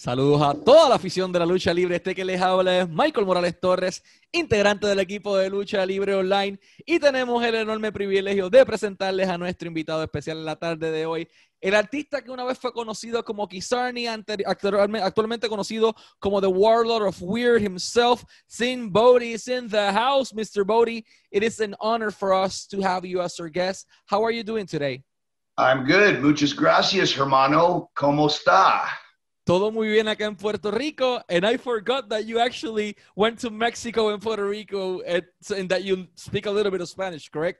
Saludos a toda la afición de la lucha libre. Este que les habla es Michael Morales Torres, integrante del equipo de lucha libre online. Y tenemos el enorme privilegio de presentarles a nuestro invitado especial en la tarde de hoy. El artista que una vez fue conocido como Kizarni, actualmente conocido como The Warlord of Weird himself, Sin Bodhi is in the house. Mr. Bodhi, it is an honor for us to have you as our guest. How are you doing today? I'm good. Muchas gracias, hermano. ¿Cómo está? Todo muy bien acá en Puerto Rico. And I forgot that you actually went to Mexico and Puerto Rico and, and that you speak a little bit of Spanish, correct?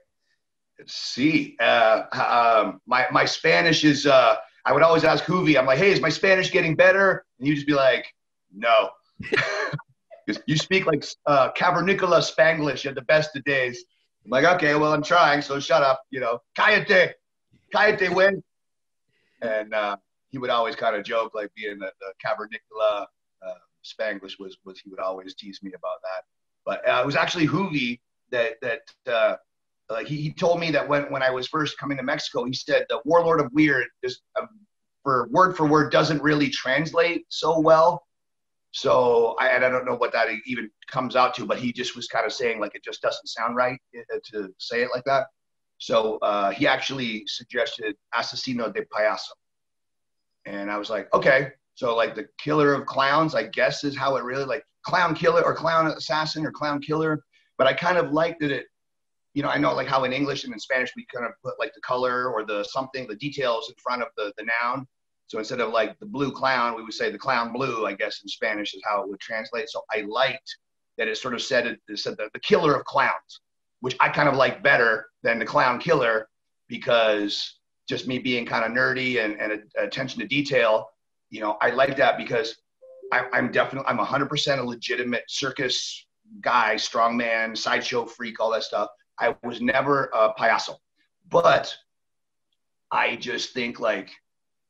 See, uh, um, my, my Spanish is, uh, I would always ask Juvi, I'm like, hey, is my Spanish getting better? And you just be like, no. you speak like uh, Cavernicola Spanglish at the best of days. I'm like, okay, well, I'm trying, so shut up, you know. Cállate, cállate, win. And uh, he would always kind of joke, like being the, the Cavernicola uh, Spanglish was was he would always tease me about that. But uh, it was actually Juvi that that uh, like he, he told me that when when I was first coming to Mexico, he said the Warlord of Weird just um, for word for word doesn't really translate so well. So I, I don't know what that even comes out to, but he just was kind of saying like it just doesn't sound right uh, to say it like that. So uh, he actually suggested Asesino de Payaso. And I was like, okay. So like the killer of clowns, I guess is how it really like clown killer or clown assassin or clown killer. But I kind of liked that it, you know, I know like how in English and in Spanish we kind of put like the color or the something, the details in front of the, the noun. So instead of like the blue clown, we would say the clown blue, I guess in Spanish is how it would translate. So I liked that it sort of said it, it said the, the killer of clowns, which I kind of like better than the clown killer because just me being kind of nerdy and, and attention to detail, you know, I like that because I, I'm definitely, I'm 100% a legitimate circus guy, strongman, sideshow freak, all that stuff. I was never a payaso, but I just think like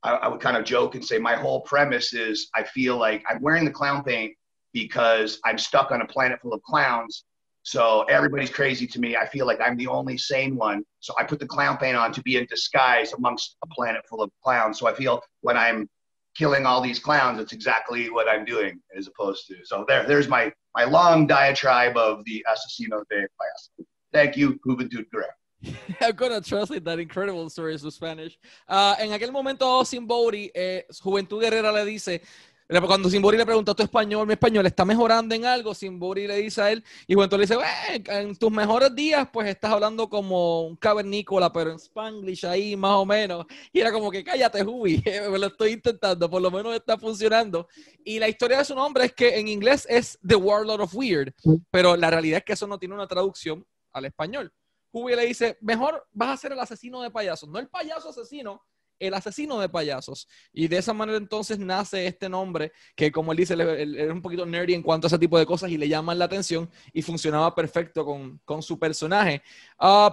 I, I, would kind of joke and say my whole premise is I feel like I'm wearing the clown paint because I'm stuck on a planet full of clowns so everybody's crazy to me. I feel like I'm the only sane one. So I put the clown paint on to be in disguise amongst a planet full of clowns. So I feel when I'm killing all these clowns, it's exactly what I'm doing as opposed to. So there, there's my, my long diatribe of the Asesino de Payaso. Thank you, Juventud Guerrera. I'm gonna translate that incredible story to Spanish. Uh, en aquel momento, Simbori, eh, Juventud Guerrera le dice, Cuando Simbori le pregunta, ¿tu español, mi español está mejorando en algo? Simbori le dice a él, y cuando le dice, en tus mejores días, pues estás hablando como un cavernícola, pero en Spanglish ahí, más o menos. Y era como que, cállate, Hubi, me lo estoy intentando, por lo menos está funcionando. Y la historia de su nombre es que en inglés es The Warlord of Weird, pero la realidad es que eso no tiene una traducción al español. Hubi le dice, mejor vas a ser el asesino de payasos, no el payaso asesino, el asesino de payasos. Y de esa manera entonces nace este nombre que, como él dice, es un poquito nerdy en cuanto a ese tipo de cosas y le llaman la atención y funcionaba perfecto con, con su personaje. Uh,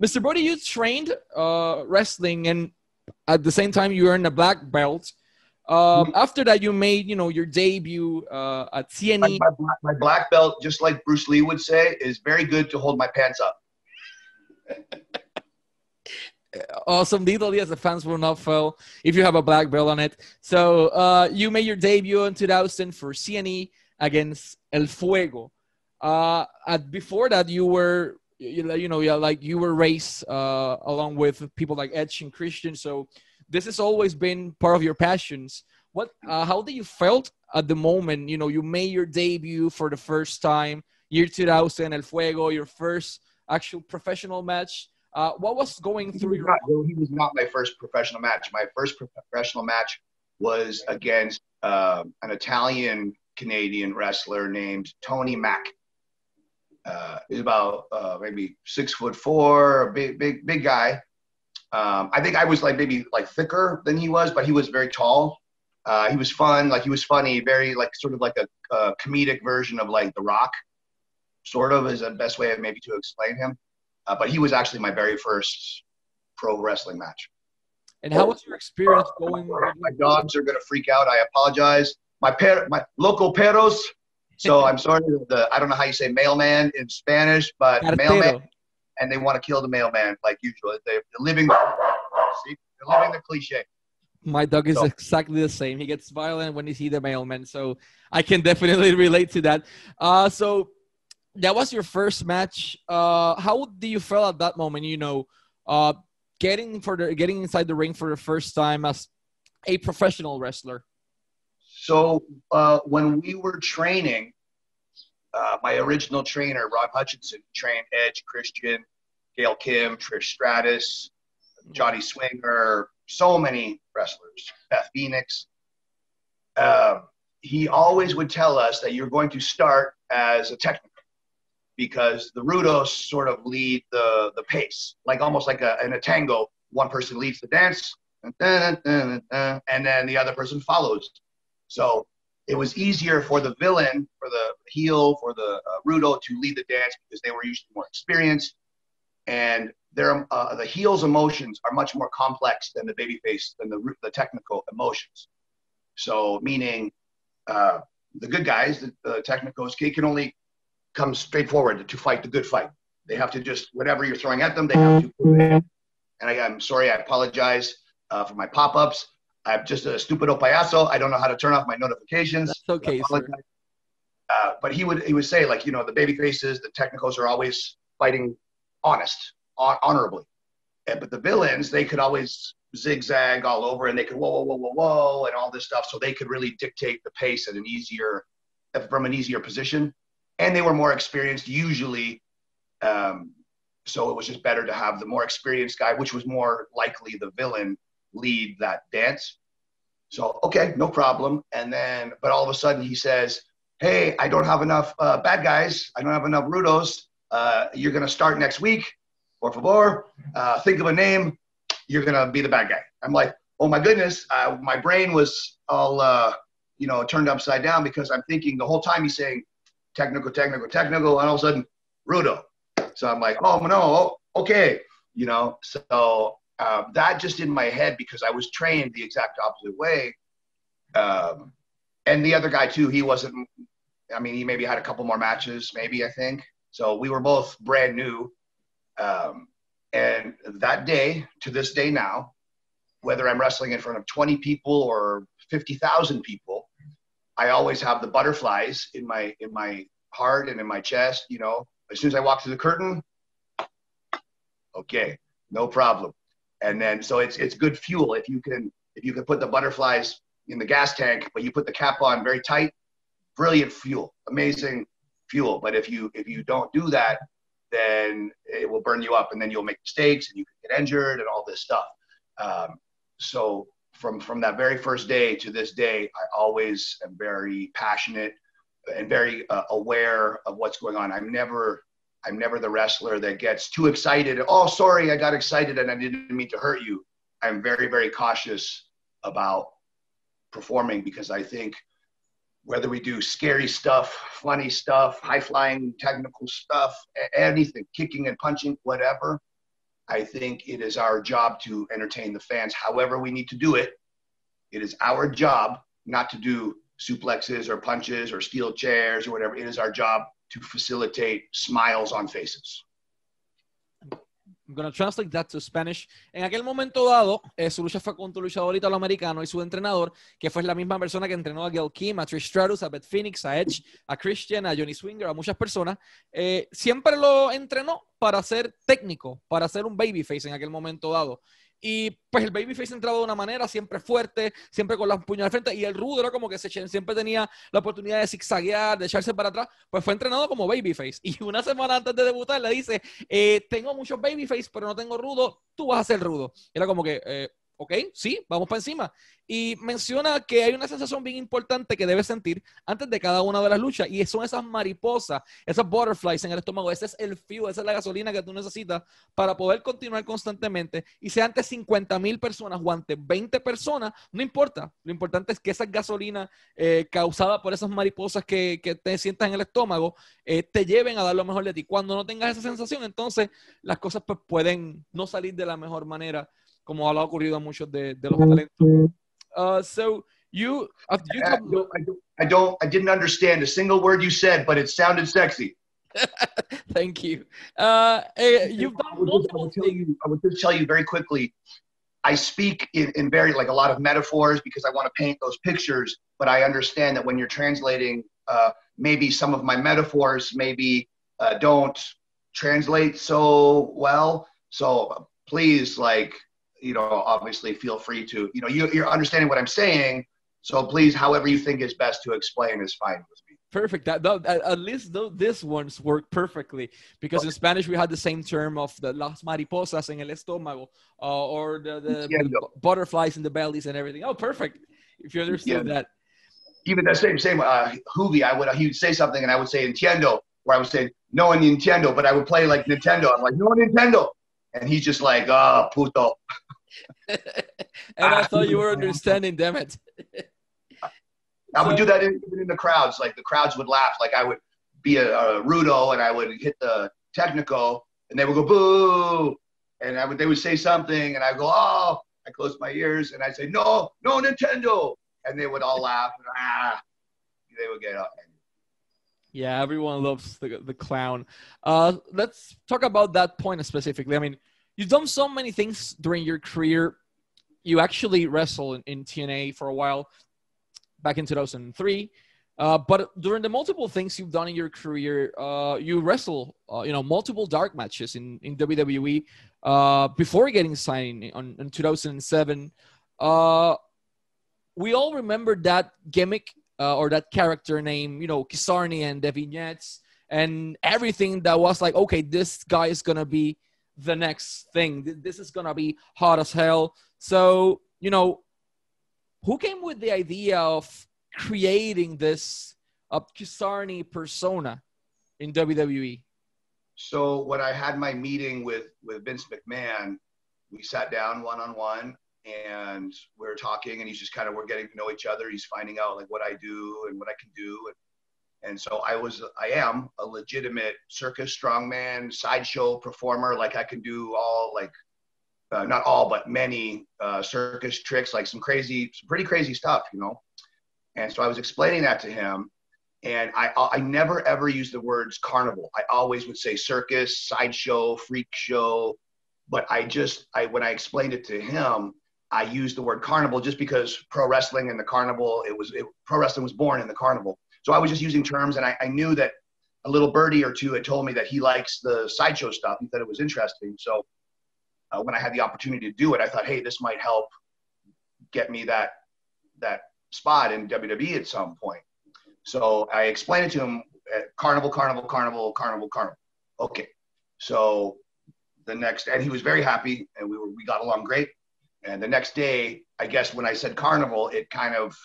Mr. Brody, you trained uh, wrestling and at the same time you earned a black belt. Um. After that, you made, you know, your debut uh, at CNE. My, my, my black belt, just like Bruce Lee would say, is very good to hold my pants up. awesome detail. Yes, the fans will not fail if you have a black belt on it. So uh, you made your debut in 2000 for CNE against El Fuego. Uh, at, before that, you were you, you know yeah like you were raised uh, along with people like Edge and Christian. So this has always been part of your passions. What uh, how did you felt at the moment? You know, you made your debut for the first time, year 2000, El Fuego, your first actual professional match uh, what was going through he your? Not, he was not my first professional match. My first professional match was against uh, an Italian Canadian wrestler named Tony Mack. Uh, he's about uh, maybe six foot four, a big, big, big guy. Um, I think I was like maybe like thicker than he was, but he was very tall. Uh, he was fun, like he was funny, very like sort of like a, a comedic version of like The Rock, sort of is the best way of maybe to explain him. Uh, but he was actually my very first pro wrestling match. And how was your experience going? My dogs are going to freak out. I apologize. My per- my local perros. So I'm sorry. The I don't know how you say mailman in Spanish, but Cartero. mailman, and they want to kill the mailman like usual. They're living. See, they're living the cliche. My dog is so. exactly the same. He gets violent when he sees the mailman, so I can definitely relate to that. Uh, so that was your first match. Uh, how do you feel at that moment? You know, uh, getting for the getting inside the ring for the first time as a professional wrestler. So uh, when we were training, uh, my original trainer, Ron Hutchison, trained Edge, Christian, Gail Kim, Trish Stratus, Johnny Swinger, so many wrestlers, Beth Phoenix. Uh, he always would tell us that you're going to start as a technical because the rudos sort of lead the, the pace, like almost like a, in a tango, one person leads the dance, and then the other person follows. So it was easier for the villain, for the heel, for the uh, rudo to lead the dance because they were usually more experienced, and their uh, the heel's emotions are much more complex than the babyface than the the technical emotions. So meaning uh, the good guys, the, the technicals, can only come straight forward to fight the good fight. They have to just whatever you're throwing at them, they have to. And I, am sorry, I apologize uh, for my pop-ups. I'm just a stupid payaso. I don't know how to turn off my notifications. That's okay, sir. Uh, but he would he would say like you know the baby faces, the technicals are always fighting honest, honorably. And, but the villains, they could always zigzag all over and they could whoa, whoa, whoa, whoa, whoa, and all this stuff. So they could really dictate the pace at an easier, from an easier position. And they were more experienced usually. Um, so it was just better to have the more experienced guy, which was more likely the villain, lead that dance. So, okay, no problem. And then, but all of a sudden he says, Hey, I don't have enough uh, bad guys. I don't have enough Rudos. Uh, you're going to start next week por favor, uh, think of a name. You're gonna be the bad guy. I'm like, oh my goodness, uh, my brain was all, uh, you know, turned upside down because I'm thinking the whole time he's saying technical, technical, technical, and all of a sudden, Rudo. So I'm like, oh no, okay, you know. So uh, that just in my head because I was trained the exact opposite way. Um, and the other guy too, he wasn't. I mean, he maybe had a couple more matches, maybe I think. So we were both brand new. Um, and that day, to this day now, whether I'm wrestling in front of 20 people or 50,000 people, I always have the butterflies in my in my heart and in my chest. You know, as soon as I walk through the curtain, okay, no problem. And then so it's it's good fuel if you can if you can put the butterflies in the gas tank, but you put the cap on very tight. Brilliant fuel, amazing fuel. But if you if you don't do that, then it will burn you up and then you'll make mistakes and you can get injured and all this stuff. Um, so from, from that very first day to this day, I always am very passionate and very uh, aware of what's going on. I'm never, I'm never the wrestler that gets too excited. Oh, sorry, I got excited and I didn't mean to hurt you. I'm very, very cautious about performing because I think – whether we do scary stuff, funny stuff, high flying technical stuff, anything, kicking and punching, whatever. I think it is our job to entertain the fans however we need to do it. It is our job not to do suplexes or punches or steel chairs or whatever. It is our job to facilitate smiles on faces. I'm to translate that to Spanish. En aquel momento dado, eh, su lucha fue contra un luchador italoamericano y su entrenador, que fue la misma persona que entrenó a Gail Kim, a Trish Stratus, a Beth Phoenix, a Edge, a Christian, a Johnny Swinger, a muchas personas. Eh, siempre lo entrenó para ser técnico, para ser un babyface en aquel momento dado. Y pues el Babyface entraba de una manera siempre fuerte, siempre con las puños al frente. Y el rudo era como que siempre tenía la oportunidad de zigzaguear, de echarse para atrás. Pues fue entrenado como Babyface. Y una semana antes de debutar le dice: eh, Tengo muchos Babyface, pero no tengo rudo. Tú vas a ser rudo. Era como que. Eh, ok, sí, vamos para encima. Y menciona que hay una sensación bien importante que debes sentir antes de cada una de las luchas y son esas mariposas, esas butterflies en el estómago. Ese es el fuel, esa es la gasolina que tú necesitas para poder continuar constantemente. Y sea ante 50 mil personas o ante 20 personas, no importa. Lo importante es que esa gasolina eh, causada por esas mariposas que, te sientas en el estómago eh, te lleven a dar lo mejor de ti. Cuando no tengas esa sensación, entonces las cosas pues, pueden no salir de la mejor manera como ha ocurrido a muchos de, de los talentos. Uh, so you, uh, you I, don't, I, don't, I don't, I didn't understand a single word you said, but it sounded sexy. Thank you. Uh, uh you've done I would, just, I, would you, I would just tell you very quickly. I speak in, in very like a lot of metaphors because I want to paint those pictures. But I understand that when you're translating, uh, maybe some of my metaphors maybe uh, don't translate so well. So please, like, you know, obviously feel free to, you know, you, you're understanding what I'm saying. So please, however you think is best to explain is fine with me. Perfect. That, that at least though this ones work perfectly because okay. in Spanish we had the same term of the las mariposas en el estómago uh, or the, the, the, butterflies in the bellies and everything. Oh, perfect. If you understood yeah. that. Even the same same uh, Juvi, I would he would say something and I would say entiendo, where I would say no Nintendo, but I would play like Nintendo. I'm like no Nintendo, and he's just like ah oh, puto. and I thought you were understanding. Damn it. I would do that in, even in the crowds. Like the crowds would laugh. Like I would be a, a rudo and I would hit the technical and they would go boo. And I would, they would say something and I would go, oh, I close my ears and I'd say, no, no Nintendo. And they would all laugh. And, ah, they would get up. Yeah, everyone loves the, the clown. Uh, let's talk about that point specifically. I mean, you've done so many things during your career. You actually wrestled in, in TNA for a while back in 2003. Uh, but during the multiple things you've done in your career, uh, you wrestle, uh, you know, multiple dark matches in, in WWE uh, before getting signed in 2007. Uh, we all remember that gimmick uh, or that character name, you know, Kizarny and the vignettes and everything that was like, okay, this guy is gonna be the next thing. This is gonna be hot as hell. So, you know, who came with the idea of creating this Kizarny persona in WWE? So when I had my meeting with with Vince McMahon, we sat down one on one and we are talking and he's just kind of we're getting to know each other. He's finding out like what I do and what I can do and, and so I was I am a legitimate circus strongman sideshow performer like I can do all like uh, not all, but many uh, circus tricks, like some crazy, some pretty crazy stuff, you know. And so I was explaining that to him, and I I never ever used the words carnival. I always would say circus, sideshow, freak show, but I just I when I explained it to him, I used the word carnival just because pro wrestling and the carnival it was it, pro wrestling was born in the carnival. So I was just using terms, and I, I knew that a little birdie or two had told me that he likes the sideshow stuff. He thought it was interesting, so uh, when I had the opportunity to do it, I thought, hey, this might help get me that that spot in WWE at some point. So I explained it to him: uh, Carnival, Carnival, Carnival, Carnival, Carnival. Okay. So the next, and he was very happy, and we were we got along great. And the next day, I guess when I said Carnival, it kind of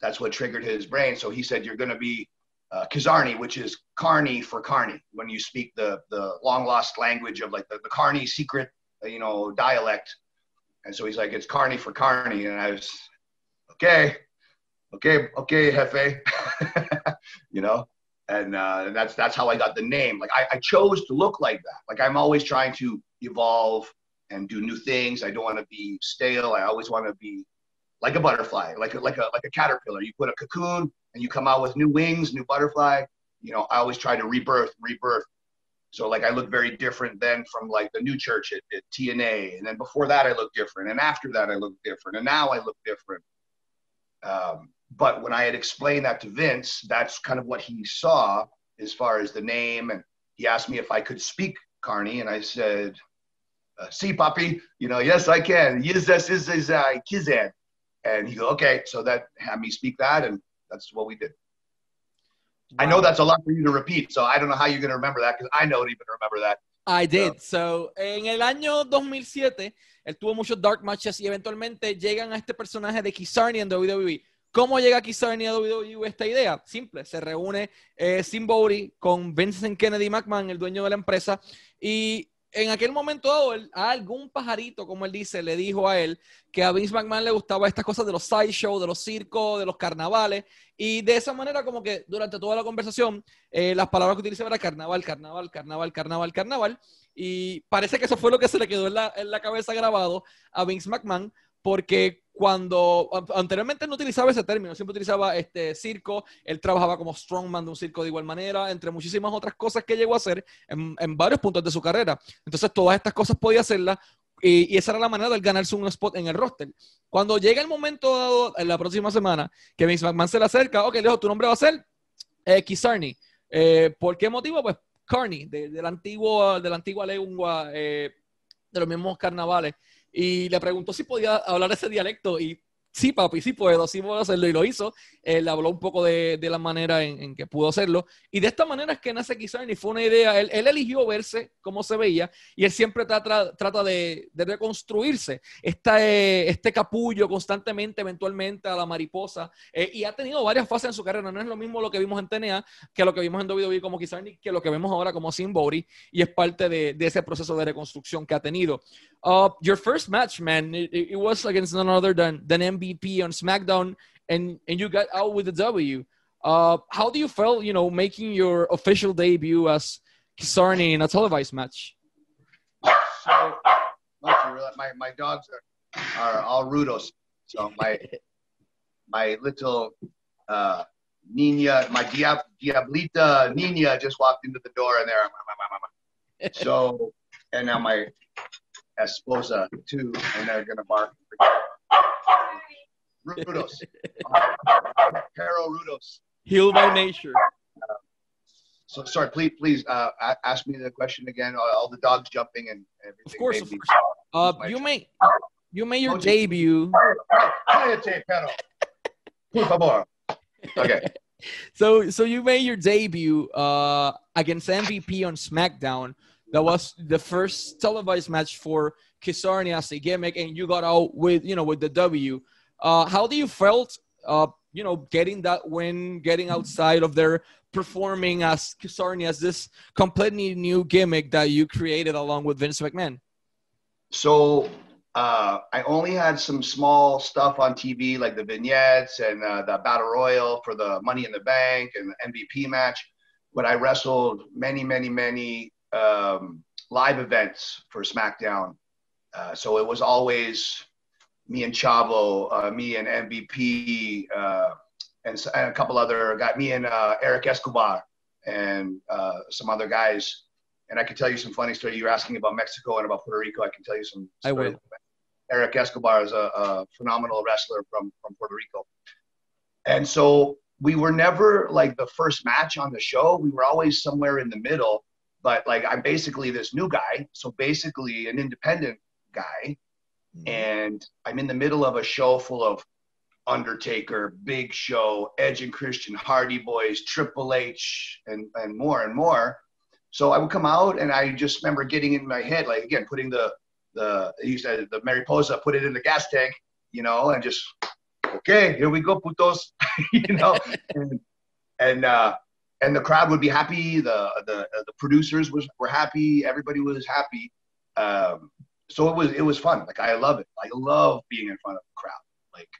that's what triggered his brain. So he said, "You're going to be uh, Kizarny, which is Carney for Carney, when you speak the the long lost language of like the, the Carney secret you know, dialect. And so he's like, it's Carney for Carney. And I was, okay, okay, okay, Jefe, you know? And, uh, and that's, that's how I got the name. Like I, I chose to look like that. Like I'm always trying to evolve and do new things. I don't want to be stale. I always want to be like a butterfly, like a, like a, like a caterpillar. You put a cocoon and you come out with new wings, new butterfly. You know, I always try to rebirth, rebirth. So like I look very different then from like the new church at, at TNA, and then before that I look different, and after that I look different, and now I look different. Um, but when I had explained that to Vince, that's kind of what he saw as far as the name, and he asked me if I could speak Carney, and I said, uh, "See, Poppy, you know, yes I can. Yes, this is is uh, Kizan." And he go, "Okay," so that had me speak that, and that's what we did. I know that's a lot for you to repeat, so I don't know how you're going to remember that because I don't even remember that. I did. So. en el año 2007, él tuvo muchos dark matches y eventualmente llegan a este personaje de Kizarny en WWE. ¿Cómo llega Kizarny a WWE esta idea? Simple, se reúne eh, Simbori con Vincent Kennedy McMahon, el dueño de la empresa, y en aquel momento dado, a algún pajarito, como él dice, le dijo a él que a Vince McMahon le gustaba estas cosas de los sideshows, de los circos, de los carnavales, y de esa manera como que durante toda la conversación eh, las palabras que utilizaba era carnaval, carnaval, carnaval, carnaval, carnaval, y parece que eso fue lo que se le quedó en la, en la cabeza grabado a Vince McMahon, porque cuando anteriormente no utilizaba ese término, siempre utilizaba este circo, él trabajaba como strongman de un circo de igual manera, entre muchísimas otras cosas que llegó a hacer en, varios puntos de su carrera. Entonces todas estas cosas podía hacerlas y, esa era la manera de ganarse un spot en el roster. Cuando llega el momento dado, en la próxima semana, que Vince McMahon se le acerca, ok, le tu nombre va a ser eh, Kisarni. Eh, ¿Por qué motivo? Pues Carney, de, de, la, antigua, de la antigua lengua eh, de los mismos carnavales. Y le preguntó si podía hablar ese dialecto y sí, papi, sí puedo, sí puedo hacerlo. Y lo hizo. Él habló un poco de, de la manera en, que pudo hacerlo. Y de esta manera es que nace Kizarni. Fue una idea. Él, él, eligió verse cómo se veía y él siempre trata, trata de, de, reconstruirse. Este, este capullo constantemente, eventualmente, a la mariposa. Eh, y ha tenido varias fases en su carrera. No es lo mismo lo que vimos en TNA que lo que vimos en WWE como Kizarni, que lo que vemos ahora como Sin Body. Y es parte de, ese proceso de reconstrucción que ha tenido. Uh, your first match, man, it, was against none other than, than MVP on SmackDown, and and you got out with the W. Uh, how do you feel, you know, making your official debut as Kizarny in a televised match? So, my my dogs are, are all rudos. So my my little uh, Nina, my Diab- Diablita Nina just walked into the door and there. So, and now my esposa too, and they're gonna bark. Rudos. Pero Rudos. Healed by nature. So sorry, please, please uh, ask me the question again. All, the dogs jumping and everything. Of course, of course. Uh, you may you made your debut. Okay. So so you made your debut uh, against MVP on SmackDown. That was the first televised match for Kizarny as a gimmick, and you got out with you know with the W. Uh, how do you felt, uh, you know, getting that win, getting outside of there, performing as Kizarny as this completely new gimmick that you created along with Vince McMahon? So uh, I only had some small stuff on TV, like the vignettes and uh, the battle royal for the Money in the Bank and the MVP match. But I wrestled many, many, many um, live events for SmackDown. Uh, so it was always me and Chavo, uh, me and MVP, uh, and, and, a couple other got me and uh, Eric Escobar and uh, some other guys. And I can tell you some funny story. You're asking about Mexico and about Puerto Rico. I can tell you some. I will. Eric Escobar is a, a phenomenal wrestler from from Puerto Rico, and so we were never like the first match on the show. We were always somewhere in the middle. But like I'm basically this new guy, so basically an independent guy Mm-hmm. and I'm in the middle of a show full of Undertaker, Big Show, Edge and Christian, Hardy Boys, Triple H, and, and more and more. So I would come out and I just remember getting in my head, like again, putting the the you said the Mariposa, put it in the gas tank, you know, and just okay, here we go, putos, you know, and and uh, and the crowd would be happy, the the the producers was were happy, everybody was happy. Um, so it was it was fun. Like I love it. I love being in front of a crowd. Like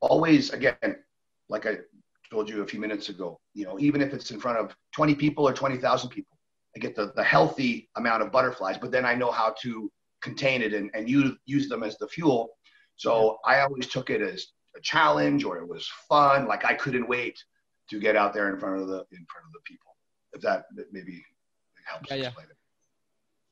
always, again, like I told you a few minutes ago. You know, even if it's in front of 20 people or 20,000 people, I get the the healthy amount of butterflies. But then I know how to contain it and and use use them as the fuel. So I always took it as a challenge or it was fun. Like I couldn't wait to get out there in front of the in front of the people. If that maybe helps yeah, explain yeah. it.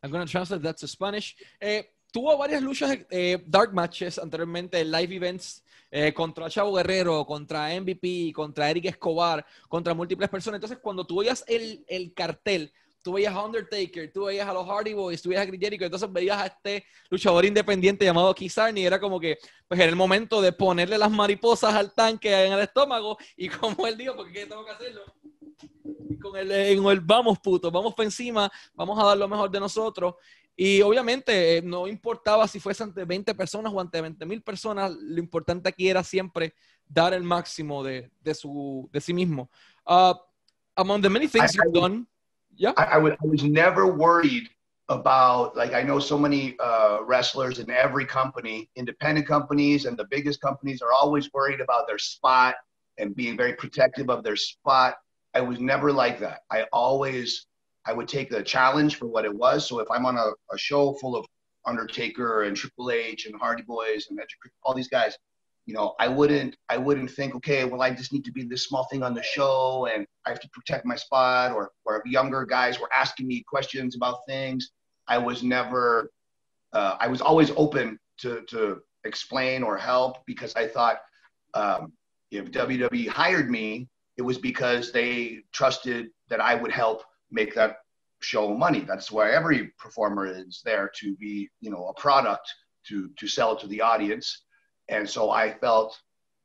I'm to translate that to Spanish. Eh, tuvo varias luchas, eh, dark matches anteriormente, live events eh, contra Chavo Guerrero, contra MVP, contra Eric Escobar, contra múltiples personas. Entonces, cuando tú veías el, el cartel, tú veías a Undertaker, tú veías a los Hardy Boys, tú veías a Chris entonces veías a este luchador independiente llamado Kizarni y era como que, pues era el momento de ponerle las mariposas al tanque en el estómago y como él dijo, porque tengo que hacerlo, con el, en el vamos puto, vamos para encima, vamos a dar lo mejor de nosotros. Y obviamente eh, no importaba si fuese ante 20 personas o ante 20 mil personas, lo importante aquí era siempre dar el máximo de, de, su, de sí mismo. Uh, among the many things I, you've I, done, yeah. I, I, was, I was never worried about, like, I know so many uh, wrestlers in every company, independent companies and the biggest companies are always worried about their spot and being very protective of their spot. I was never like that. I always I would take the challenge for what it was. So if I'm on a, a show full of Undertaker and Triple H and Hardy Boys and all these guys, you know, I wouldn't I wouldn't think, okay, well, I just need to be this small thing on the show and I have to protect my spot, or or younger guys were asking me questions about things. I was never uh, I was always open to, to explain or help because I thought um, if WWE hired me, it was because they trusted that I would help make that show money. That's why every performer is there to be, you know, a product to to sell to the audience. And so I felt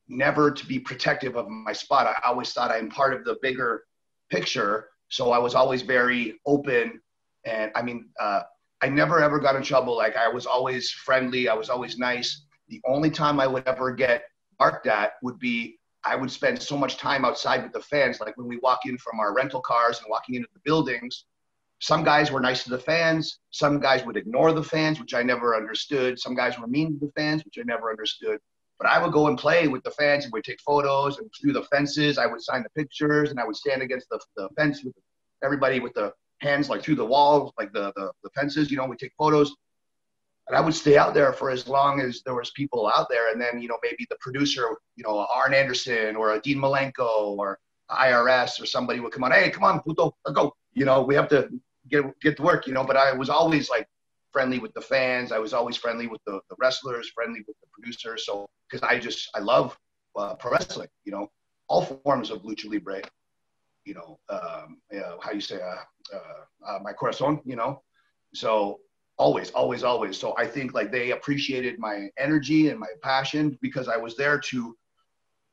never to be protective of my spot. I always thought I'm part of the bigger picture. So I was always very open. And I mean, uh, I never ever got in trouble. Like I was always friendly. I was always nice. The only time I would ever get barked at would be I would spend so much time outside with the fans. Like when we walk in from our rental cars and walking into the buildings, some guys were nice to the fans. Some guys would ignore the fans, which I never understood. Some guys were mean to the fans, which I never understood. But I would go and play with the fans and we'd take photos and through the fences. I would sign the pictures and I would stand against the, the fence with everybody with the hands like through the walls, like the, the, the fences, you know, we take photos. And I would stay out there for as long as there was people out there. And then, you know, maybe the producer, you know, Arn Anderson or Dean Malenko or IRS or somebody would come on, hey, come on, puto, go. You know, we have to get get to work, you know. But I was always like friendly with the fans. I was always friendly with the, the wrestlers, friendly with the producers. So because I just I love uh, pro wrestling, you know, all forms of lucha libre. You know, um, how you say uh, uh, uh, my corazon, you know. So always, always, always. So I think like they appreciated my energy and my passion because I was there to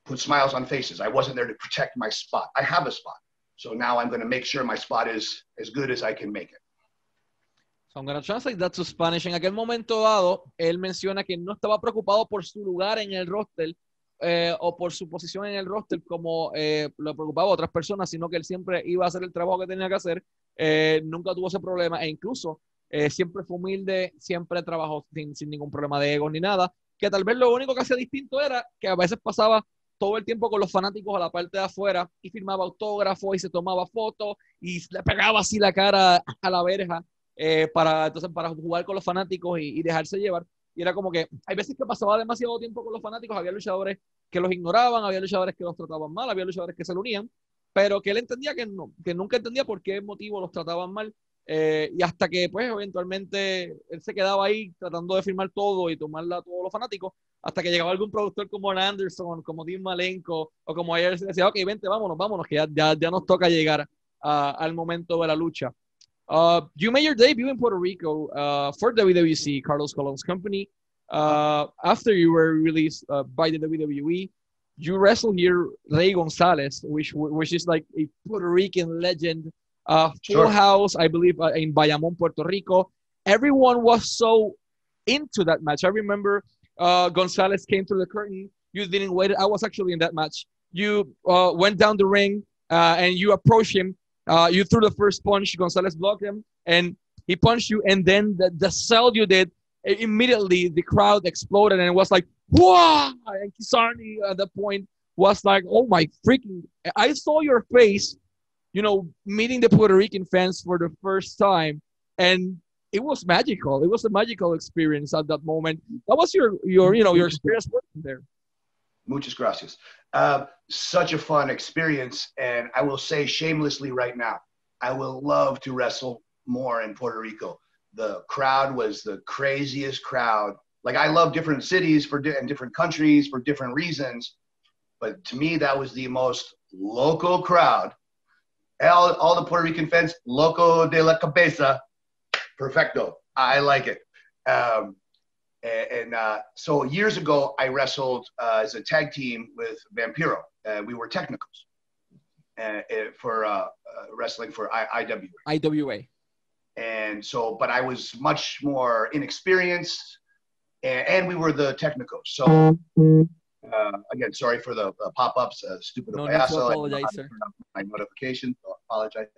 put smiles on faces. I wasn't there to protect my spot. I have a spot. So now I'm going to make sure my spot is as good as I can make it. So I'm going to translate that to Spanish. En aquel momento dado, él menciona que no estaba preocupado por su lugar en el roster eh, o por su posición en el roster como eh, lo preocupaba a otras personas, sino que él siempre iba a hacer el trabajo que tenía que hacer. Eh, nunca tuvo ese problema e incluso eh, siempre fue humilde, siempre trabajó sin, sin ningún problema de ego ni nada. Que tal vez lo único que hacía distinto era que a veces pasaba todo el tiempo con los fanáticos a la parte de afuera y firmaba autógrafos y se tomaba fotos y le pegaba así la cara a la verja eh, para, entonces, para jugar con los fanáticos y, dejarse llevar. Y era como que hay veces que pasaba demasiado tiempo con los fanáticos, había luchadores que los ignoraban, había luchadores que los trataban mal, había luchadores que se lo unían, pero que él entendía que, no, que nunca entendía por qué motivo los trataban mal. Eh, y hasta que, pues, eventualmente él se quedaba ahí tratando de firmar todo y tomarla a todos los fanáticos, hasta que llegaba algún productor como Anderson, como Dean Malenko, o como ayer se decía, ok, vente, vámonos, vámonos, que ya, ya, ya nos toca llegar uh, al momento de la lucha. Uh, you made your debut in Puerto Rico uh, for WWC, Carlos Colon's company. Uh, after you were released uh, by the WWE, you wrestled here Rey Gonzalez, which which is like a Puerto Rican legend. Uh, full sure. house, I believe, uh, in Bayamon, Puerto Rico. Everyone was so into that match. I remember uh, Gonzalez came through the curtain. You didn't wait. I was actually in that match. You uh, went down the ring uh, and you approached him. Uh, you threw the first punch. Gonzalez blocked him and he punched you. And then the, the sell you did, immediately the crowd exploded and it was like, whoa! And Kizarny at that point was like, oh my freaking, I saw your face, you know, meeting the Puerto Rican fans for the first time. And it was magical. It was a magical experience at that moment. That was your your you know your experience working there. Muchas gracias. Uh, such a fun experience, and I will say shamelessly right now, I will love to wrestle more in Puerto Rico. The crowd was the craziest crowd. Like I love different cities for di- and different countries for different reasons, but to me that was the most local crowd. All, all the Puerto Rican fans, loco de la cabeza, perfecto. I like it. Um, and, and uh, so years ago, I wrestled uh, as a tag team with Vampiro. Uh, we were technicals uh, for uh, uh, wrestling for I- IWA. IWA. And so, but I was much more inexperienced, and, and we were the technicals. So, again, sorry for the pop-ups. stupid no, no, apologize, sir. My notification. So apologize.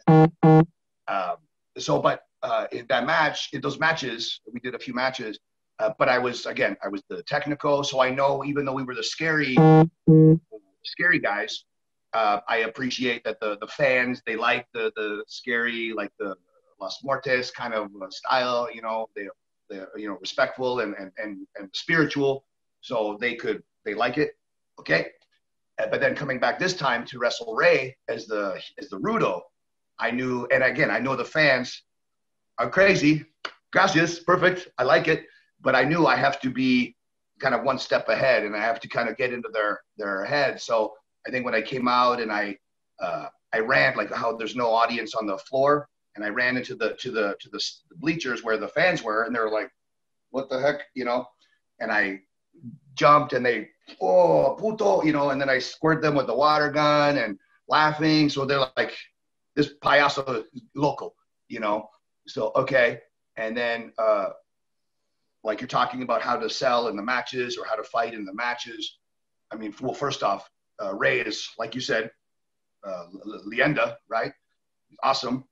Um, so, but uh, in that match, in those matches, we did a few matches. Uh, but I was again, I was the technical, so I know even though we were the scary, scary guys, uh, I appreciate that the the fans they like the the scary, like the Los Muertes kind of uh, style. You know, they they're you know respectful and and and, and spiritual, so they could they like it. Okay, but then coming back this time to wrestle Rey as the as the Rudo, I knew, and again, I know the fans are crazy. gracias, perfect. I like it. But I knew I have to be kind of one step ahead and I have to kind of get into their, their head. So I think when I came out and I, uh, I ran like how there's no audience on the floor and I ran into the, to the, to the bleachers where the fans were and they were like, what the heck, you know? And I jumped and they, oh, puto, you know, and then I squirt them with the water gun and laughing. So they're like, this payaso local, you know? So, okay. And then, uh, like you're talking about how to sell in the matches or how to fight in the matches. I mean, well, first off, uh, Rey is, like you said, uh, Leyenda, right? Awesome.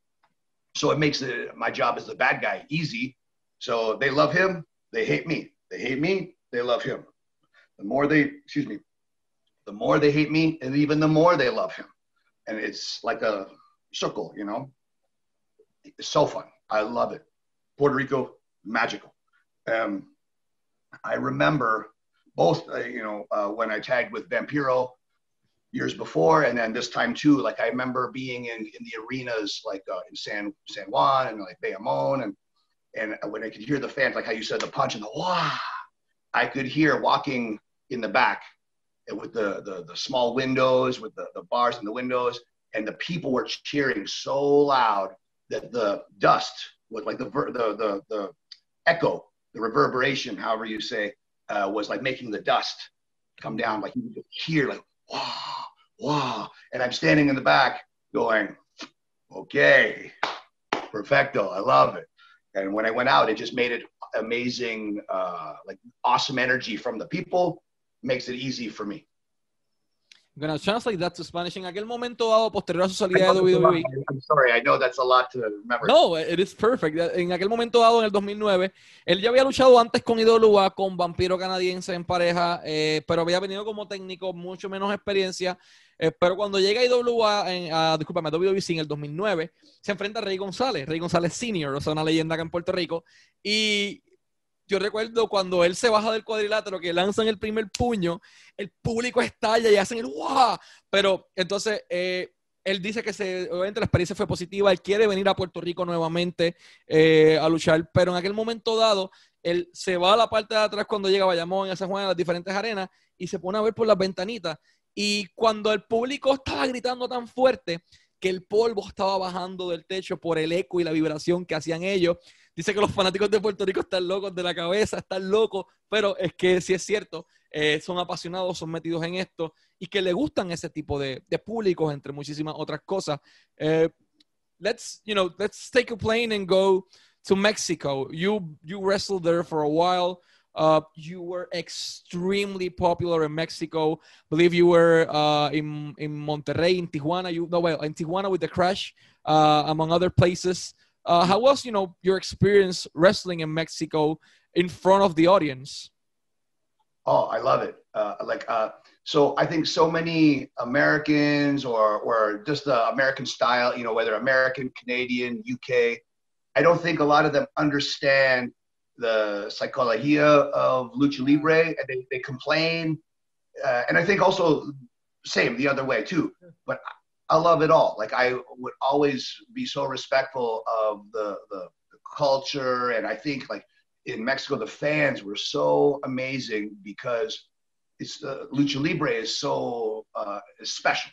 So it makes it, my job as the bad guy easy. So they love him, they hate me. They hate me, they love him. The more they, excuse me, the more they hate me, and even the more they love him. And it's like a circle, you know? It's so fun. I love it. Puerto Rico, magical. Um, I remember both, uh, you know, uh, when I tagged with Vampiro years before, and then this time too. Like I remember being in, in the arenas, like uh, in San San Juan and like Bayamon, and and when I could hear the fans, like how you said, the punch and the wah, I could hear walking in the back with the the, the small windows, with the, the bars and the windows, and the people were cheering so loud that the dust was like the the the, the echo, the reverberation, however you say, uh, was like making the dust come down. Like you could hear like wow, wow, and I'm standing in the back going, okay, perfecto, I love it. And when I went out, it just made it amazing, uh, like awesome energy from the people, makes it easy for me. I'm gonna translate that to Spanish. En aquel momento dado, posterior a su salida de WWE. I'm sorry, I know that's a lot to remember. No, it is perfect. En aquel momento dado, en el 2009, él ya había luchado antes con IWA, con Vampiro Canadiense en pareja, eh, pero había venido como técnico, mucho menos experiencia. Eh, pero cuando llega a IWA, en, a, discúlpame, a WWE en el 2009, se enfrenta a Rey González, Rey González Senior, o sea, una leyenda acá en Puerto Rico, y yo recuerdo cuando él se baja del cuadrilátero, que lanzan el primer puño, el público estalla y hacen el ¡guau! Pero entonces eh, él dice que se, obviamente la experiencia fue positiva, él quiere venir a Puerto Rico nuevamente eh, a luchar, pero en aquel momento dado, él se va a la parte de atrás cuando llega a Bayamón, a San Juan, a las diferentes arenas, y se pone a ver por las ventanitas. Y cuando el público estaba gritando tan fuerte que el polvo estaba bajando del techo por el eco y la vibración que hacían ellos, dice que los fanáticos de Puerto Rico están locos de la cabeza, están locos, pero es que sí es cierto, eh, son apasionados, son metidos en esto y que le gustan ese tipo de, de públicos, entre muchísimas otras cosas. Eh, let's, you know, let's take a plane and go to Mexico. You, you wrestled there for a while. Uh, you were extremely popular in Mexico. Believe you were uh, in in Monterrey, in Tijuana. You no well in Tijuana with the Crash, uh, among other places. Uh, how was you know your experience wrestling in Mexico in front of the audience? Oh, I love it. Uh, like uh, so, I think so many Americans or or just the American style, you know, whether American, Canadian, UK, I don't think a lot of them understand the psychologia of lucha libre, and they they complain, uh, and I think also same the other way too. But I love it all. Like I would always be so respectful of the, the, the culture, and I think like in Mexico, the fans were so amazing because it's the uh, lucha libre is so uh, special.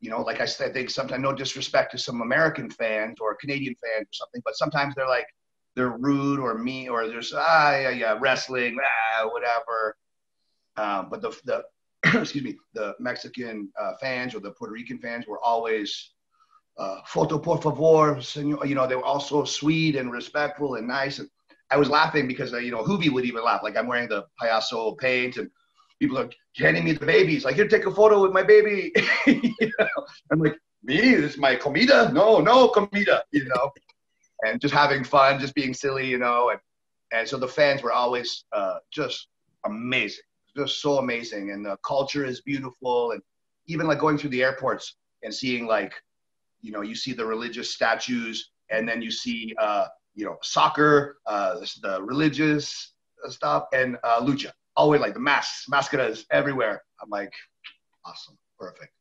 You know, like I said, I think sometimes no disrespect to some American fans or Canadian fans or something, but sometimes they're like they're rude or mean or there's ah yeah yeah wrestling ah whatever. Um, but the the excuse me, the Mexican uh, fans or the Puerto Rican fans were always uh, "foto por favor," senor. You know, they were also sweet and respectful and nice. And I was laughing because uh, you know Juvi would even laugh. Like I'm wearing the payaso paint and people are handing me the babies. Like here, take a photo with my baby. you know? I'm like, me? This is my comida? No, no comida. You know, and just having fun, just being silly. You know, and and so the fans were always uh, just amazing just so amazing. And the culture is beautiful. And even like going through the airports and seeing like you know you see the religious statues and then you see uh you know soccer uh the religious stuff and uh lucha. Always like the masks mascaras everywhere. I'm like awesome. Perfect.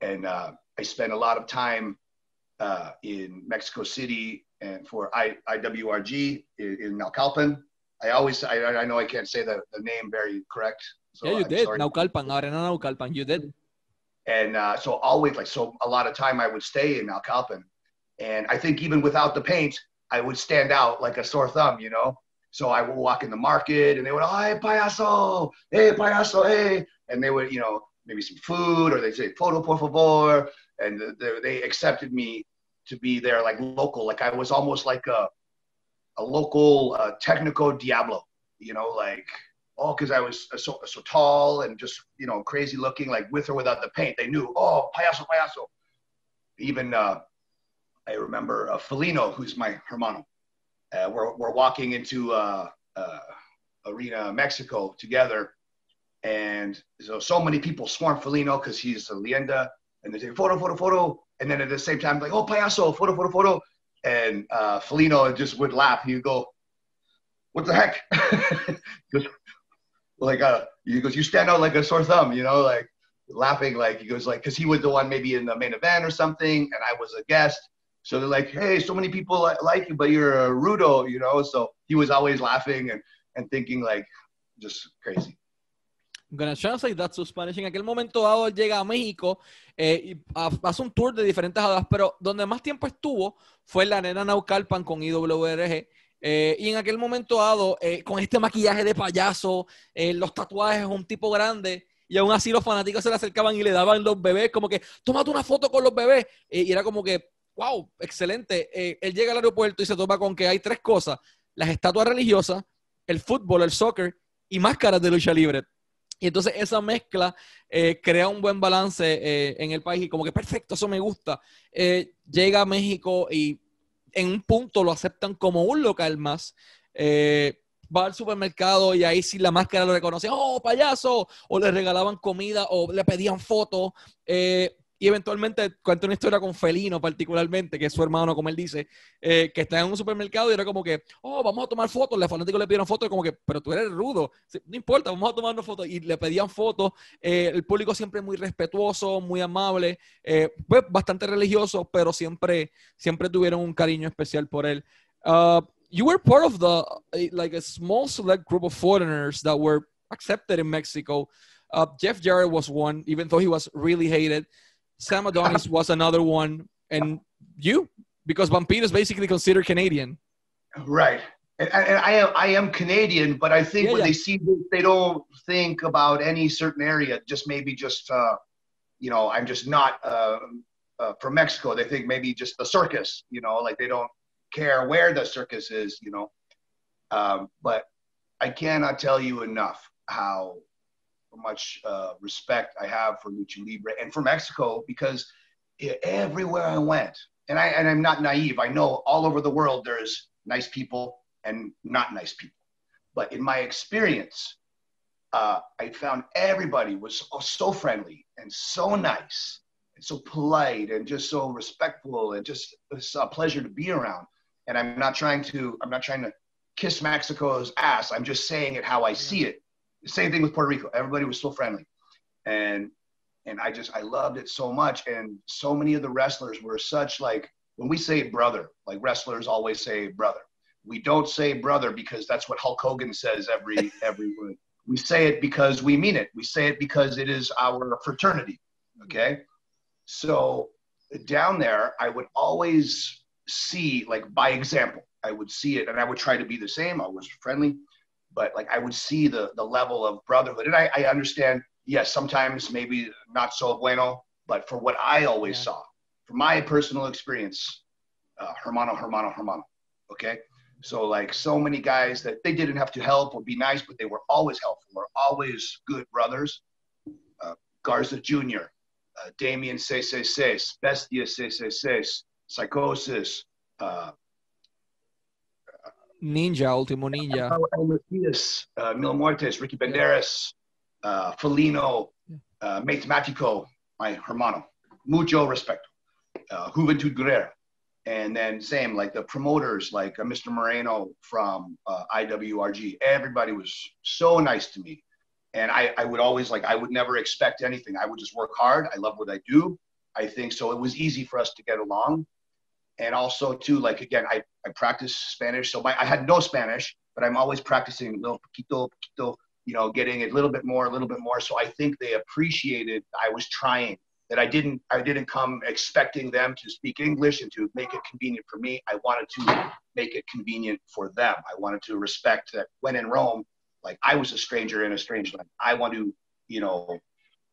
And uh i spent a lot of time uh in mexico city and for I, IWRG in, in Naucalpan. I always, I, I know I can't say the, the name very correct. So yeah, you I'm did. Sorry. Naucalpan, Arena Naucalpan, you did. And uh, so always like, so a lot of time I would stay in Naucalpan. And I think even without the paint, I would stand out like a sore thumb, you know? So I would walk in the market and they would, oh, hey, payaso, hey, payaso, hey. And they would, you know, maybe some food or they'd say, photo, por favor. And they, they accepted me to be there like local. Like I was almost like a, a local uh, technical Diablo, you know, like, oh, because I was so, so tall and just, you know, crazy looking, like with or without the paint. They knew, oh, payaso, payaso. Even uh, I remember uh, Felino, who's my hermano. Uh, we're, we're walking into uh, uh, Arena Mexico together. And so, so many people swarm Felino because he's a leyenda. And they say, photo, photo, photo. And then at the same time, like, oh, payaso, photo, photo, photo. And uh, Felino just would laugh. He'd go, what the heck? like, uh, he goes, you stand out like a sore thumb, you know, like laughing. Like, he goes, like, because he was the one maybe in the main event or something. And I was a guest. So they're like, hey, so many people like you, but you're a rudo, you know? So he was always laughing and, and thinking like, just crazy. I'm gonna translate that to Spanish. En aquel momento dado, él llega a México eh, y hace un tour de diferentes hadas, pero donde más tiempo estuvo fue la arena Naucalpan con IWRG. Eh, y en aquel momento dado, eh, con este maquillaje de payaso, eh, los tatuajes, un tipo grande, y aún así los fanáticos se le acercaban y le daban los bebés, como que, tómate una foto con los bebés. y era como que, wow, excelente. Eh, él llega al aeropuerto y se topa con que hay tres cosas, las estatuas religiosas, el fútbol, el soccer y máscaras de lucha libre. Y entonces esa mezcla eh, crea un buen balance eh, en el país y como que perfecto, eso me gusta. llega a México y en un punto lo aceptan como un local más. va al supermercado y ahí sí la máscara lo reconoce, oh, payaso, o le regalaban comida o le pedían fotos y eventualmente cuenta una historia con Felino particularmente, que es su hermano, como él dice, eh, que está en un supermercado y era como que, oh, vamos a tomar fotos, los fanáticos le pidieron fotos, como que, pero tú eres rudo, no importa, vamos a tomarnos fotos, y le pedían fotos, eh, el público siempre muy respetuoso, muy amable, eh, pues bastante religioso, pero siempre, siempre tuvieron un cariño especial por él. Uh, you were part of the, like a small select group of foreigners that were accepted in Mexico. Uh, Jeff Jarrett was one, even though he was really hated. Sam Adonis was another one, and you, because Vampiro is basically considered Canadian. Right. And, and, I am I am Canadian, but I think yeah, when yeah. they see this, they don't think about any certain area. Just maybe just uh, you know I'm just not uh, uh, from Mexico. They think maybe just the circus. You know, like they don't care where the circus is. You know, um, but I cannot tell you enough how much uh, respect I have for lucha libre and for Mexico because everywhere I went, and I and I'm not naive. I know all over the world there's nice people and not nice people, but in my experience, uh, I found everybody was so friendly and so nice and so polite and just so respectful and just it's a pleasure to be around. And I'm not trying to I'm not trying to kiss Mexico's ass. I'm just saying it how I see it same thing with Puerto Rico. Everybody was so friendly, and and I just I loved it so much. And so many of the wrestlers were such like when we say brother, like wrestlers always say brother. We don't say brother because that's what Hulk Hogan says every every week. We say it because we mean it. We say it because it is our fraternity. Okay, so down there, I would always see like by example. I would see it, and I would try to be the same. I was friendly but like I would see the the level of brotherhood, and I, I understand. Yes, sometimes maybe not so bueno, but for what I always yeah. saw, from my personal experience, uh, hermano, hermano, hermano. Okay, so like so many guys that they didn't have to help or be nice, but they were always helpful, were always good brothers. Uh, Garza Jr., uh, Damien 666, Bestia 666, Psychosis, uh, Ninja, Último Ninja. Uh, Mil Muertes, Ricky Banderas, uh, Felino, uh, Matemático, my hermano. Mucho respeto. Uh, Juventud Guerrera. And then same, like the promoters, like uh, Mr. Moreno from uh, IWRG. Everybody was so nice to me. And I, I would always like, I would never expect anything. I would just work hard. I love what I do. I think so. It was easy for us to get along. And also too, like again, I, I practice Spanish, so my I had no Spanish, but I'm always practicing little poquito, poquito, you know, getting a little bit more, a little bit more. So I think they appreciated I was trying. That I didn't I didn't come expecting them to speak English and to make it convenient for me. I wanted to make it convenient for them. I wanted to respect that when in Rome, like I was a stranger in a strange land. I want to, you know,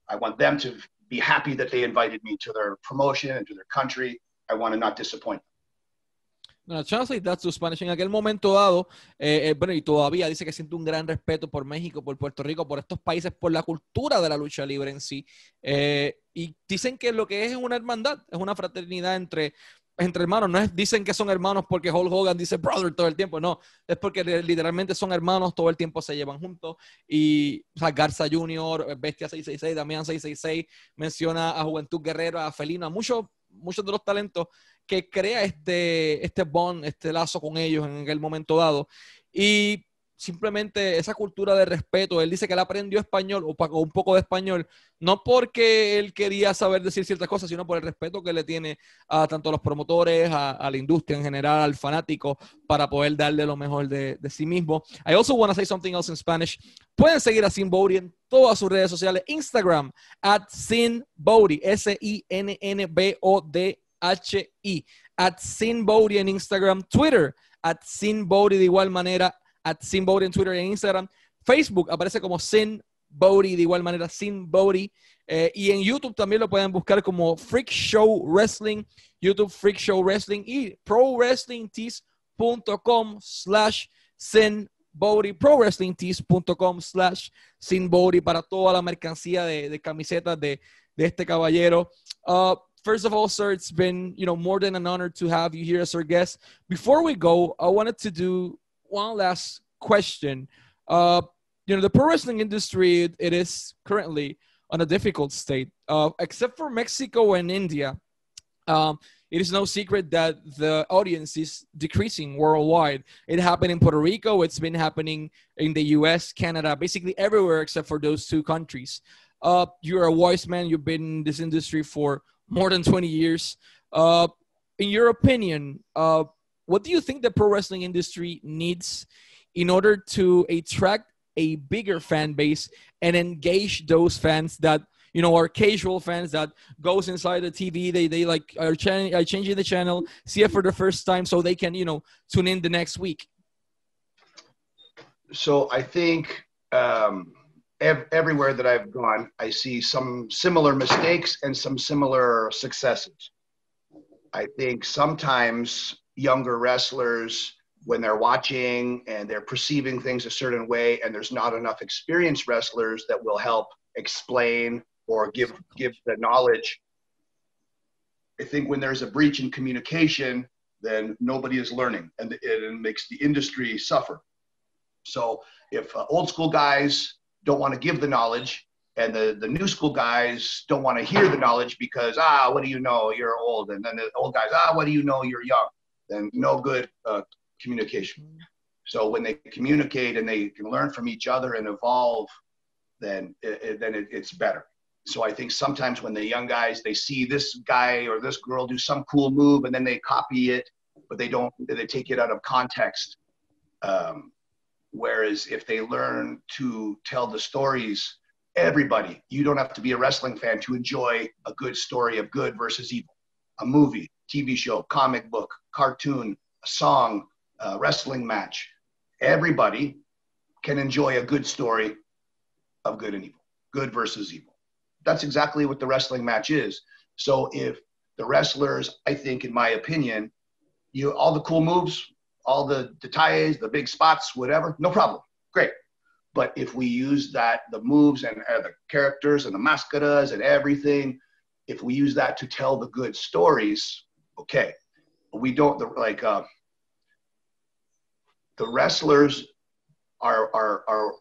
I want them to be happy that they invited me to their promotion and to their country. I want to not disappoint them. No, translate that to Spanish. En aquel momento dado, eh, eh, bueno, y todavía dice que siente un gran respeto por México, por Puerto Rico, por estos países, por la cultura de la lucha libre en sí. Eh, y dicen que lo que es es una hermandad, es una fraternidad entre, entre hermanos. No es, dicen que son hermanos porque Hulk Hogan dice brother todo el tiempo, no. Es porque literalmente son hermanos, todo el tiempo se llevan juntos. Y o sea, Garza Jr., Bestia 666, Damián 666, menciona a Juventud Guerrero, a Felino, a muchos, muchos de los talentos que crea este, este bond, este lazo con ellos en el momento dado. Y simplemente esa cultura de respeto, él dice que él aprendió español o un poco de español, no porque él quería saber decir ciertas cosas, sino por el respeto que le tiene a tanto a los promotores, a, la industria en general, al fanático, para poder darle lo mejor de, sí mismo. I also want to say something else in Spanish. Pueden seguir a Sin en todas sus redes sociales, Instagram, at Sin S-I-N-N-B-O-D H-I, at Sin en Instagram, Twitter, at Sin de igual manera, at Sin en Twitter e Instagram. Facebook aparece como Sin de igual manera, Sin eh, y en YouTube también lo pueden buscar como Freak Show Wrestling, YouTube Freak Show Wrestling y prowrestlingtees.com slash Sin prowrestlingtees.com slash Sin para toda la mercancía de, camisetas de, este caballero. Uh, first of all, sir, it's been you know more than an honor to have you here as our guest. Before we go, I wanted to do one last question. Uh, you know, the pro wrestling industry it is currently on a difficult state, uh, except for Mexico and India. Um, it is no secret that the audience is decreasing worldwide. It happened in Puerto Rico. It's been happening in the U.S., Canada, basically everywhere except for those two countries. Uh, you're a wise man. You've been in this industry for more than 20 years. Uh, in your opinion, uh, what do you think the pro wrestling industry needs in order to attract a bigger fan base and engage those fans that you know are casual fans that goes inside the TV they they like are, ch- are changing the channel see it for the first time so they can you know tune in the next week. So I think um, ev- everywhere that I've gone, I see some similar mistakes and some similar successes. I think sometimes younger wrestlers, when they're watching and they're perceiving things a certain way, and there's not enough experienced wrestlers that will help explain or give give the knowledge. I think when there's a breach in communication, then nobody is learning, and it, makes the industry suffer. So if uh, old school guys don't want to give the knowledge and the, the new school guys don't want to hear the knowledge because ah what do you know you're old and then the old guys ah what do you know you're young then no good uh, communication. So when they communicate and they can learn from each other and evolve then it, then it, it's better. So i think sometimes when the young guys they see this guy or this girl do some cool move and then they copy it but they don't they take it out of context. Um, Whereas if they learn to tell the stories, everybody, you don't have to be a wrestling fan to enjoy a good story of good versus evil. A movie, TV show, comic book, cartoon, song, a wrestling match. Everybody can enjoy a good story of good and evil, good versus evil. That's exactly what the wrestling match is. So if the wrestlers, I think, in my opinion, you all the cool moves, all the detalles, the big spots, whatever, no problem. Great. But if we use that, the moves and uh, the characters and the mascaras and everything, if we use that to tell the good stories, okay. We don't the, like uh, the wrestlers are are are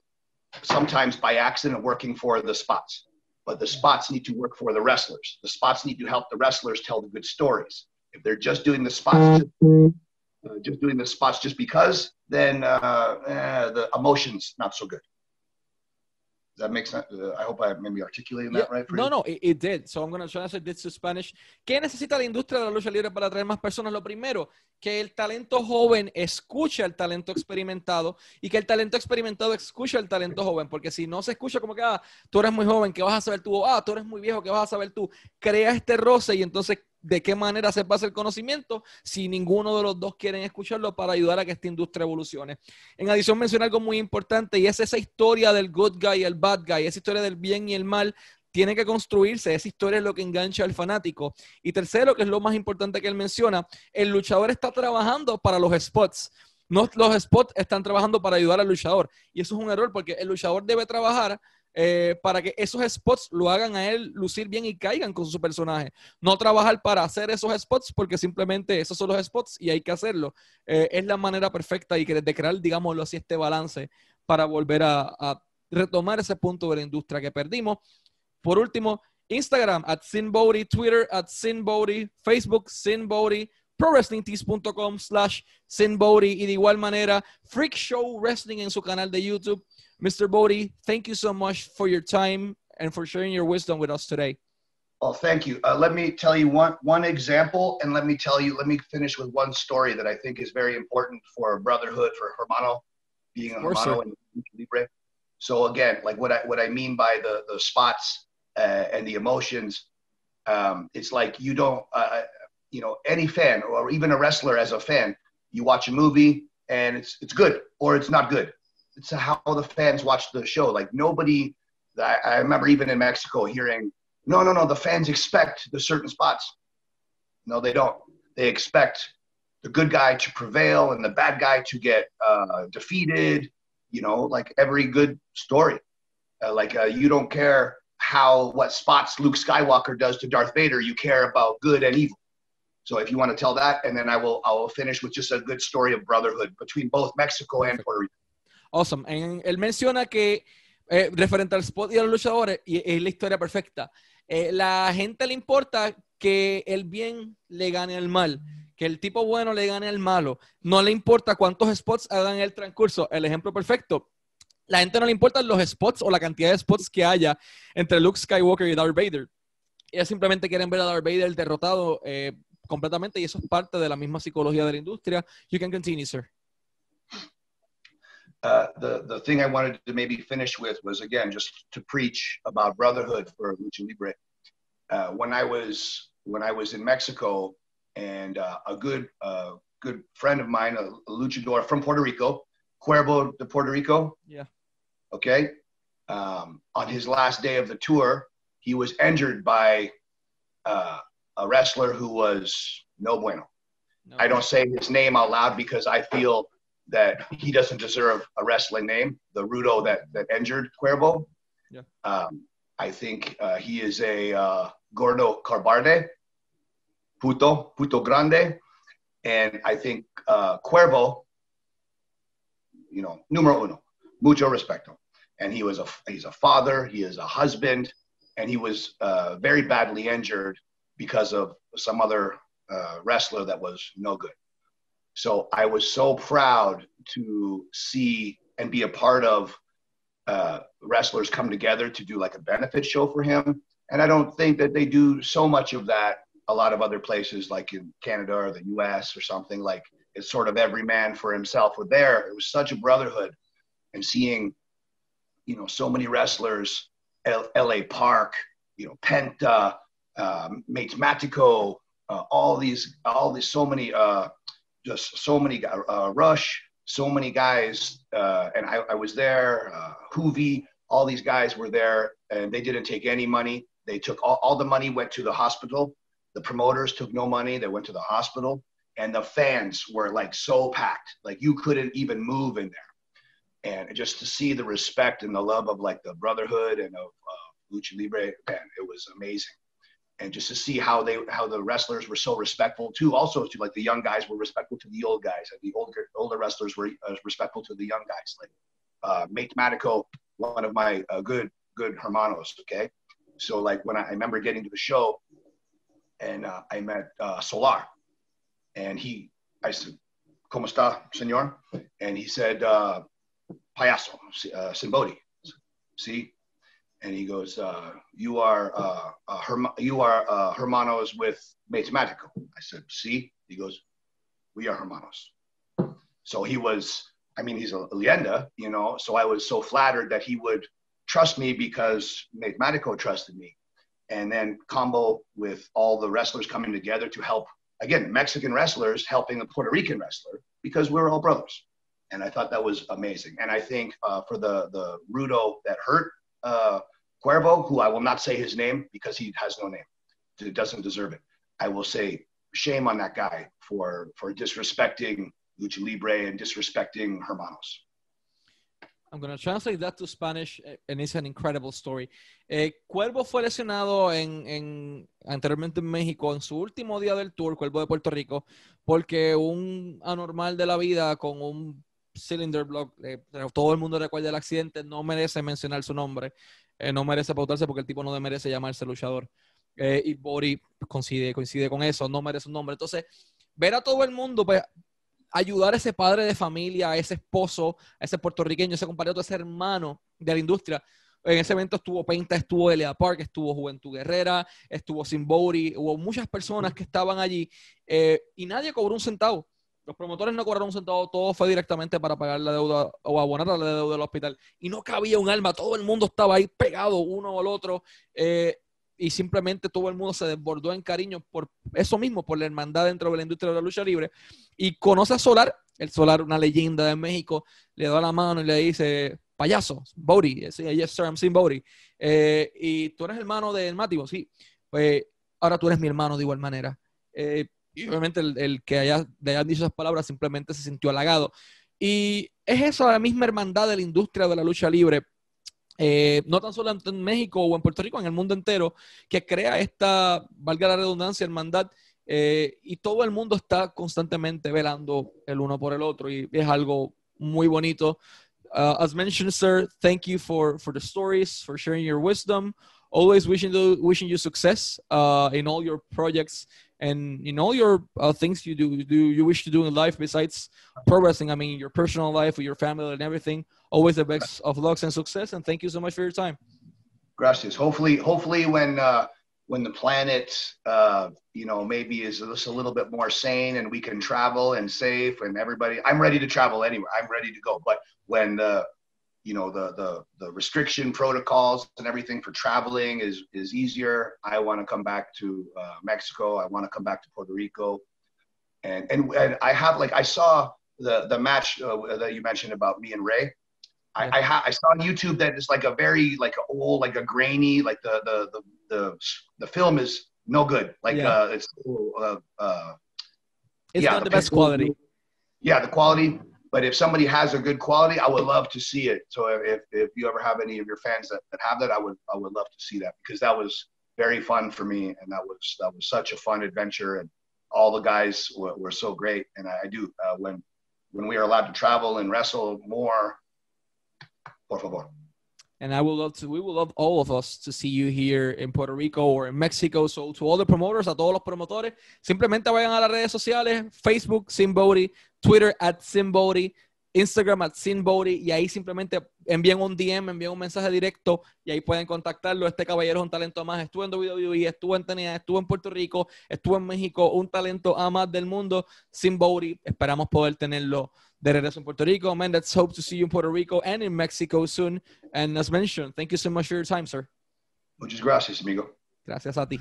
sometimes by accident working for the spots, but the spots need to work for the wrestlers. The spots need to help the wrestlers tell the good stories. If they're just doing the spots, uh, just doing the spots just because, then uh, eh, the emotions not so good. Does that make sense? Uh, I hope I maybe articulating that Yeah, right for no, you. no, it, it did. So I'm going to translate this to Spanish. ¿Qué necesita la industria de la lucha libre para atraer más personas? Lo primero, que el talento joven escuche al talento experimentado y que el talento experimentado escuche al talento joven, porque si no se escucha como que, ah, tú eres muy joven, ¿qué vas a saber tú? Ah, tú eres muy viejo, ¿qué vas a saber tú? Crea este roce y entonces, ¿de qué manera se pasa el conocimiento si ninguno de los dos quieren escucharlo para ayudar a que esta industria evolucione? En adición, mencioné algo muy importante y es esa historia del good guy y el bad guy, esa historia del bien y el mal. Tiene que construirse, esa historia es lo que engancha al fanático. Y tercero, que es lo más importante que él menciona, el luchador está trabajando para los spots. No, los spots están trabajando para ayudar al luchador. Y eso es un error porque el luchador debe trabajar eh, para que esos spots lo hagan a él lucir bien y caigan con su personaje. No trabajar para hacer esos spots porque simplemente esos son los spots y hay que hacerlo. Eh, es la manera perfecta y de crear, digámoslo así, este balance para volver a, a retomar ese punto de la industria que perdimos. Por último, Instagram, at Sinbody, Twitter, at Sinbody, Facebook, Sinbody, ProWrestlingTees.com slash Sinn Bodhi y de igual manera, Freak Show Wrestling en su canal de YouTube. Mr. Bodhi, thank you so much for your time and for sharing your wisdom with us today. Well, thank you. Uh, let me tell you one one example, and let me tell you. Let me finish with one story that I think is very important for brotherhood for Hermano, being a Hermano and Libre. So again, like what I what I mean by the the spots uh, and the emotions, um, it's like you don't, uh, you know, any fan or even a wrestler as a fan, you watch a movie and it's it's good or it's not good. It's how the fans watch the show. Like nobody. I, I remember even in Mexico hearing no, no, no. The fans expect the certain spots. No, they don't. They expect the good guy to prevail and the bad guy to get uh, defeated. You know, like every good story. Uh, like uh, you don't care how what spots Luke Skywalker does to Darth Vader. You care about good and evil. So if you want to tell that, and then I will I will finish with just a good story of brotherhood between both Mexico and. Puerto Rico. Awesome. En- él menciona que, eh, referente al spot y a los luchadores, y es la historia perfecta. Eh, la gente le importa que el bien le gane al mal, que el tipo bueno le gane al malo. No le importa cuántos spots hagan en el transcurso. El ejemplo perfecto. La gente no le importan los spots o la cantidad de spots que haya entre Luke Skywalker y Darth Vader. Ellos simplemente quieren ver a Darth Vader derrotado eh, completamente y eso es parte de la misma psicología de la industria. You can continue, sir. uh, the the thing I wanted to maybe finish with was again just to preach about brotherhood for lucha libre. Uh, when I was when I was in Mexico, and uh, a good uh, good friend of mine, a, a luchador from Puerto Rico, Cuervo de Puerto Rico. Yeah. Okay. Um, on his last day of the tour, he was injured by uh, a wrestler who was no bueno. No. I don't say his name out loud because I feel that he doesn't deserve a wrestling name. The Rudo that that injured Cuervo. Yeah. Um, I think uh, he is a uh, Gordo Carbarde, Puto, Puto Grande, and I think uh, Cuervo. You know, numero uno, mucho respeto. And he was a he's a father, he is a husband, and he was uh, very badly injured because of some other uh, wrestler that was no good. So I was so proud to see and be a part of uh, wrestlers come together to do like a benefit show for him. And I don't think that they do so much of that a lot of other places, like in Canada or the US or something. Like it's sort of every man for himself. But there, it was such a brotherhood and seeing, you know, so many wrestlers, L- LA Park, you know, Penta, um, Matico, uh, all these, all these, so many, uh, just so many, uh, Rush, so many guys, uh, and I, I was there, uh, Juvi, all these guys were there, and they didn't take any money. They took all, all the money went to the hospital. The promoters took no money. They went to the hospital, and the fans were like so packed, like you couldn't even move in there. And just to see the respect and the love of like the brotherhood and of uh, lucha libre, man, it was amazing and just to see how they how the wrestlers were so respectful too. Also to like the young guys were respectful to the old guys and the older older wrestlers were uh, respectful to the young guys. Like uh mate Matico, one of my uh, good good hermanos okay? So like when I, I remember getting to the show and uh, i met uh, Solar and he i said como está señor? And he said uh payaso uh, Sinn Bodhi. See and he goes, uh, "You are uh, uh, herma- you are uh, hermanos with Matemático." I said, "See." He goes, "We are hermanos." So he was. I mean, he's a leyenda, you know. So I was so flattered that he would trust me because Matemático trusted me, and then combo with all the wrestlers coming together to help. Again, Mexican wrestlers helping a Puerto Rican wrestler because we're all brothers, and I thought that was amazing. And I think uh, for the the Rudo that hurt uh, Cuervo, who I will not say his name because he has no name, doesn't deserve it. I will say shame on that guy for for disrespecting lucha libre and disrespecting hermanos. I'm going to translate that to Spanish, eh, and it's an incredible story. Eh, Cuervo fue lesionado en, en, anteriormente en México en su último día del tour, Cuervo de Puerto Rico, porque un anormal de la vida con un cylinder block, eh, todo el mundo recuerda el accidente, no merece mencionar su nombre, eh, no merece pautarse porque el tipo no merece llamarse luchador. Eh, y Bori coincide, coincide con eso, no merece un nombre. Entonces, ver a todo el mundo, pues, ayudar a ese padre de familia, a ese esposo, a ese puertorriqueño, ese compañero, ese hermano de la industria. En ese evento estuvo Penta, estuvo Elia Park, estuvo Juventud Guerrera, estuvo Simbori, hubo muchas personas que estaban allí eh, y nadie cobró un centavo. Los promotores no cobraron un centavo, todo fue directamente para pagar la deuda o abonar la deuda del hospital. Y no cabía un alma, todo el mundo estaba ahí pegado uno al otro. Eh, y simplemente todo el mundo se desbordó en cariño por eso mismo, por la hermandad dentro de la industria de la lucha libre. Y conoce a Solar, el Solar, una leyenda de México, le da la mano y le dice, payaso, sí, yes sir, I'm seeing Bodhi. Eh, y tú eres hermano de Mativo, sí, pues ahora tú eres mi hermano de igual manera. Eh, y obviamente el, que haya, le hayan dicho esas palabras simplemente se sintió halagado. Y es eso, la misma hermandad de la industria de la lucha libre eh, no tan solo en México o en Puerto Rico, en el mundo entero, que crea esta, valga la redundancia, hermandad, eh, y todo el mundo está constantemente velando el uno por el otro, y es algo muy bonito. Uh, as mentioned, sir, thank you for, for the stories, for sharing your wisdom. Always wishing, you, wishing you success uh, in all your projects and in all your uh, things you do, do you wish to do in life besides pro wrestling. I mean, your personal life with your family and everything always the best of lucks and success. And thank you so much for your time. Gracias. Hopefully, hopefully when uh, when the planet, uh, you know, maybe is just a little bit more sane and we can travel and safe and everybody, I'm ready to travel anywhere. I'm ready to go. But when the, you know, the the the restriction protocols and everything for traveling is is easier, I want to come back to uh, Mexico. I want to come back to Puerto Rico, and and and I have like I saw the the match uh, that you mentioned about me and Rey. I I, ha- I, saw on YouTube that it's like a very like a old like a grainy like the the the the, the film is no good like yeah. uh, it's uh, uh, it's yeah, not the, the best quality. Yeah, the quality. But if somebody has a good quality, I would love to see it. So if, if you ever have any of your fans that, that have that, I would I would love to see that because that was very fun for me and that was that was such a fun adventure and all the guys were, were so great and I, I do uh, when when we are allowed to travel and wrestle more por favor. And I would love to, we would love all of us to see you here in Puerto Rico or in Mexico. So to all the promoters, a todos los promotores, simplemente vayan a las redes sociales, Facebook, Simbody, Twitter, at Simbody, Instagram at y ahí simplemente envían un DM, envían un mensaje directo y ahí pueden contactarlo. Este caballero es un talento más. Estuvo en WWE, estuvo en TNA, estuvo en Puerto Rico, estuvo en México, un talento a más del mundo. Sinbody, esperamos poder tenerlo de regreso en Puerto Rico. Man, let's hope to see you in Puerto Rico and in Mexico soon. And as mentioned, thank you so much for your time, sir. Muchas gracias, amigo. Gracias a ti.